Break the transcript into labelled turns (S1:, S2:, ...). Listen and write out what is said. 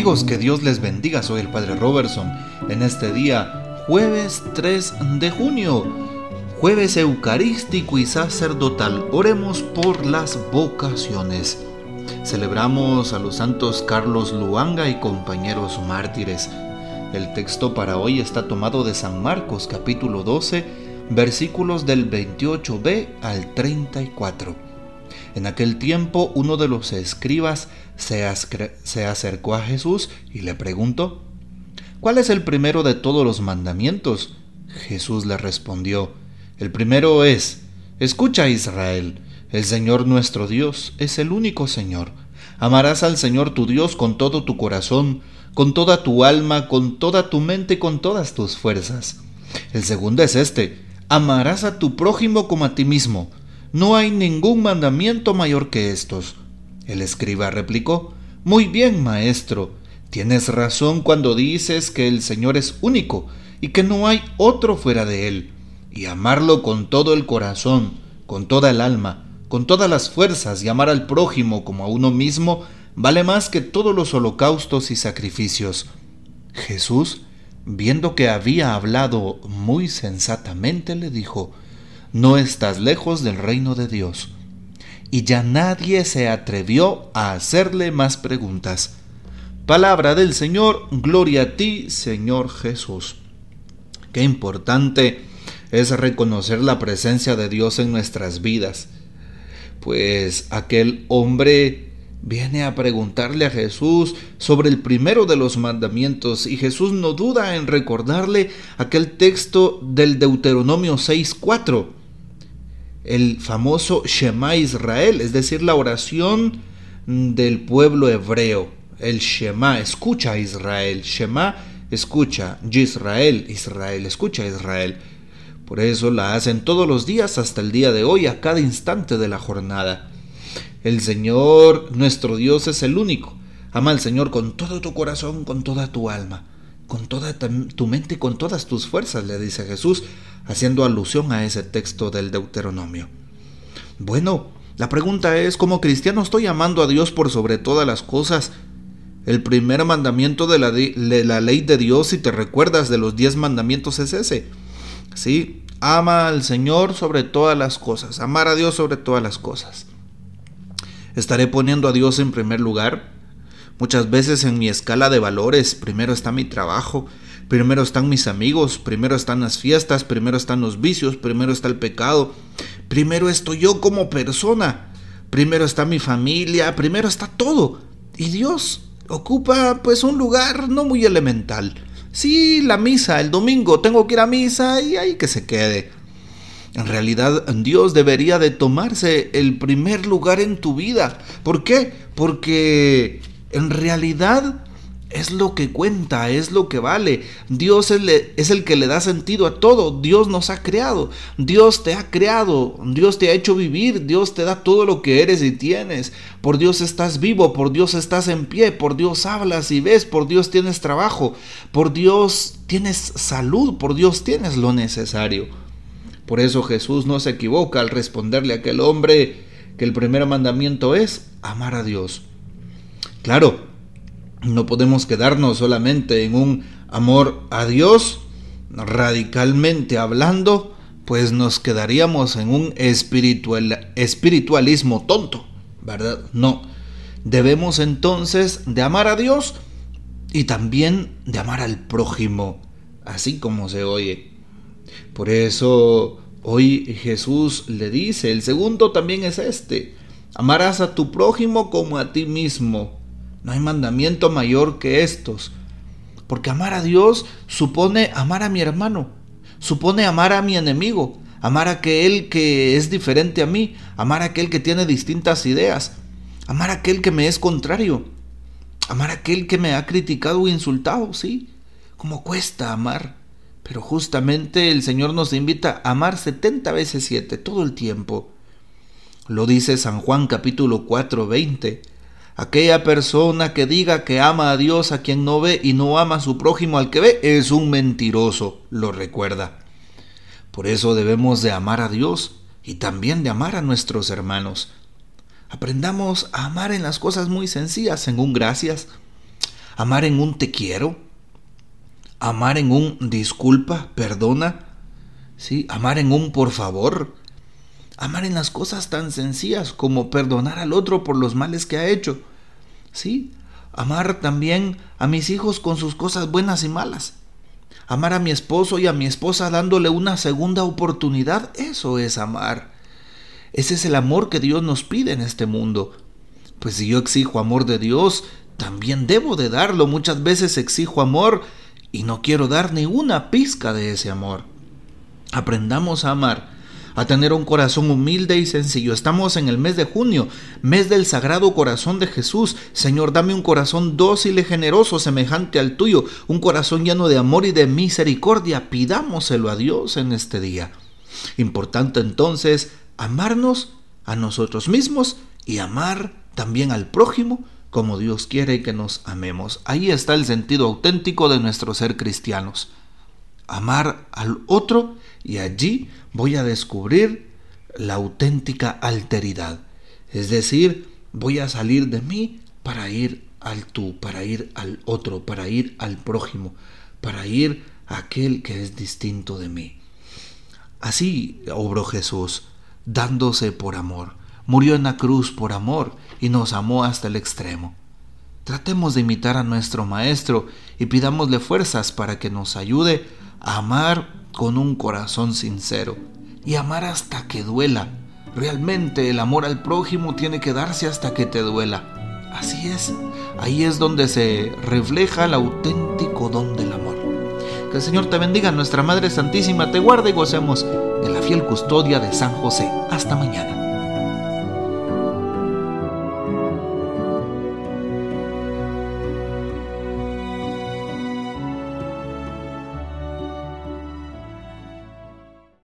S1: Amigos, que Dios les bendiga. Soy el Padre Robertson. En este día, jueves 3 de junio, jueves eucarístico y sacerdotal, oremos por las vocaciones. Celebramos a los santos Carlos Luanga y compañeros mártires. El texto para hoy está tomado de San Marcos capítulo 12, versículos del 28b al 34. En aquel tiempo uno de los escribas se, acercó a Jesús y le preguntó, ¿cuál es el primero de todos los mandamientos? Jesús le respondió, el primero es, escucha Israel, el Señor nuestro Dios es el único Señor. Amarás al Señor tu Dios con todo tu corazón, con toda tu alma, con toda tu mente, con todas tus fuerzas. El segundo es este, amarás a tu prójimo como a ti mismo. No hay ningún mandamiento mayor que estos. El escriba replicó, Muy bien, maestro, tienes razón cuando dices que el Señor es único y que no hay otro fuera de Él, y amarlo con todo el corazón, con toda el alma, con todas las fuerzas y amar al prójimo como a uno mismo vale más que todos los holocaustos y sacrificios. Jesús, viendo que había hablado muy sensatamente, le dijo, no estás lejos del reino de Dios. Y ya nadie se atrevió a hacerle más preguntas. Palabra del Señor, gloria a ti, Señor Jesús. Qué importante es reconocer la presencia de Dios en nuestras vidas. Pues aquel hombre viene a preguntarle a Jesús sobre el primero de los mandamientos y Jesús no duda en recordarle aquel texto del Deuteronomio 6.4 el famoso Shema Israel, es decir, la oración del pueblo hebreo. El Shema, escucha Israel. Shema, escucha. Yisrael, Israel, escucha Israel. Por eso la hacen todos los días hasta el día de hoy, a cada instante de la jornada. El Señor, nuestro Dios, es el único. Ama al Señor con todo tu corazón, con toda tu alma con toda tu mente y con todas tus fuerzas, le dice Jesús, haciendo alusión a ese texto del Deuteronomio. Bueno, la pregunta es, ¿cómo cristiano estoy amando a Dios por sobre todas las cosas? El primer mandamiento de la, de la ley de Dios, si te recuerdas de los diez mandamientos, es ese. Sí, ama al Señor sobre todas las cosas, amar a Dios sobre todas las cosas. ¿Estaré poniendo a Dios en primer lugar? Muchas veces en mi escala de valores, primero está mi trabajo, primero están mis amigos, primero están las fiestas, primero están los vicios, primero está el pecado, primero estoy yo como persona, primero está mi familia, primero está todo. Y Dios ocupa pues un lugar no muy elemental. Sí, la misa, el domingo tengo que ir a misa y ahí que se quede. En realidad Dios debería de tomarse el primer lugar en tu vida. ¿Por qué? Porque en realidad es lo que cuenta, es lo que vale. Dios es, el que le da sentido a todo. Dios nos ha creado. Dios te ha creado. Dios te ha hecho vivir. Dios te da todo lo que eres y tienes. Por Dios estás vivo. Por Dios estás en pie. Por Dios hablas y ves. Por Dios tienes trabajo. Por Dios tienes salud. Por Dios tienes lo necesario. Por eso Jesús no se equivoca al responderle a aquel hombre que el primer mandamiento es amar a Dios. Claro, no podemos quedarnos solamente en un amor a Dios, radicalmente hablando, pues nos quedaríamos en un espiritual, espiritualismo tonto, ¿verdad? No. Debemos entonces de amar a Dios y también de amar al prójimo, así como se oye. Por eso hoy Jesús le dice, el segundo también es este, amarás a tu prójimo como a ti mismo. No hay mandamiento mayor que estos. Porque amar a Dios supone amar a mi hermano, supone amar a mi enemigo, amar a aquel que es diferente a mí, amar a aquel que tiene distintas ideas, amar a aquel que me es contrario, amar a aquel que me ha criticado o insultado, sí, como cuesta amar. Pero justamente el Señor nos invita a amar 70 veces 7 todo el tiempo. Lo dice San Juan capítulo 4, 20. Aquella persona que diga que ama a Dios a quien no ve y no ama a su prójimo al que ve es un mentiroso, lo recuerda. Por eso debemos de amar a Dios y también de amar a nuestros hermanos. Aprendamos a amar en las cosas muy sencillas, en un gracias. Amar en un te quiero. Amar en un disculpa, perdona. ¿Sí? Amar en un por favor. Amar en las cosas tan sencillas como perdonar al otro por los males que ha hecho. ¿Sí? Amar también a mis hijos con sus cosas buenas y malas. Amar a mi esposo y a mi esposa dándole una segunda oportunidad, eso es amar. Ese es el amor que Dios nos pide en este mundo. Pues si yo exijo amor de Dios, también debo de darlo. Muchas veces exijo amor y no quiero dar ni una pizca de ese amor. Aprendamos a amar a tener un corazón humilde y sencillo. Estamos en el mes de junio, mes del Sagrado Corazón de Jesús. Señor, dame un corazón dócil y generoso semejante al tuyo, un corazón lleno de amor y de misericordia. Pidámoselo a Dios en este día. Importante entonces amarnos a nosotros mismos y amar también al prójimo como Dios quiere que nos amemos. Ahí está el sentido auténtico de nuestro ser cristianos. Amar al otro y allí voy a descubrir la auténtica alteridad. Es decir, voy a salir de mí para ir al tú, para ir al otro, para ir al prójimo, para ir a aquel que es distinto de mí. Así obró Jesús, dándose por amor. Murió en la cruz por amor y nos amó hasta el extremo. Tratemos de imitar a nuestro Maestro y pidámosle fuerzas para que nos ayude amar con un corazón sincero y amar hasta que duela. Realmente el amor al prójimo tiene que darse hasta que te duela. Así es, ahí es donde se refleja el auténtico don del amor. Que el Señor te bendiga, nuestra Madre Santísima te guarde y gocemos de la fiel custodia de San José. Hasta mañana.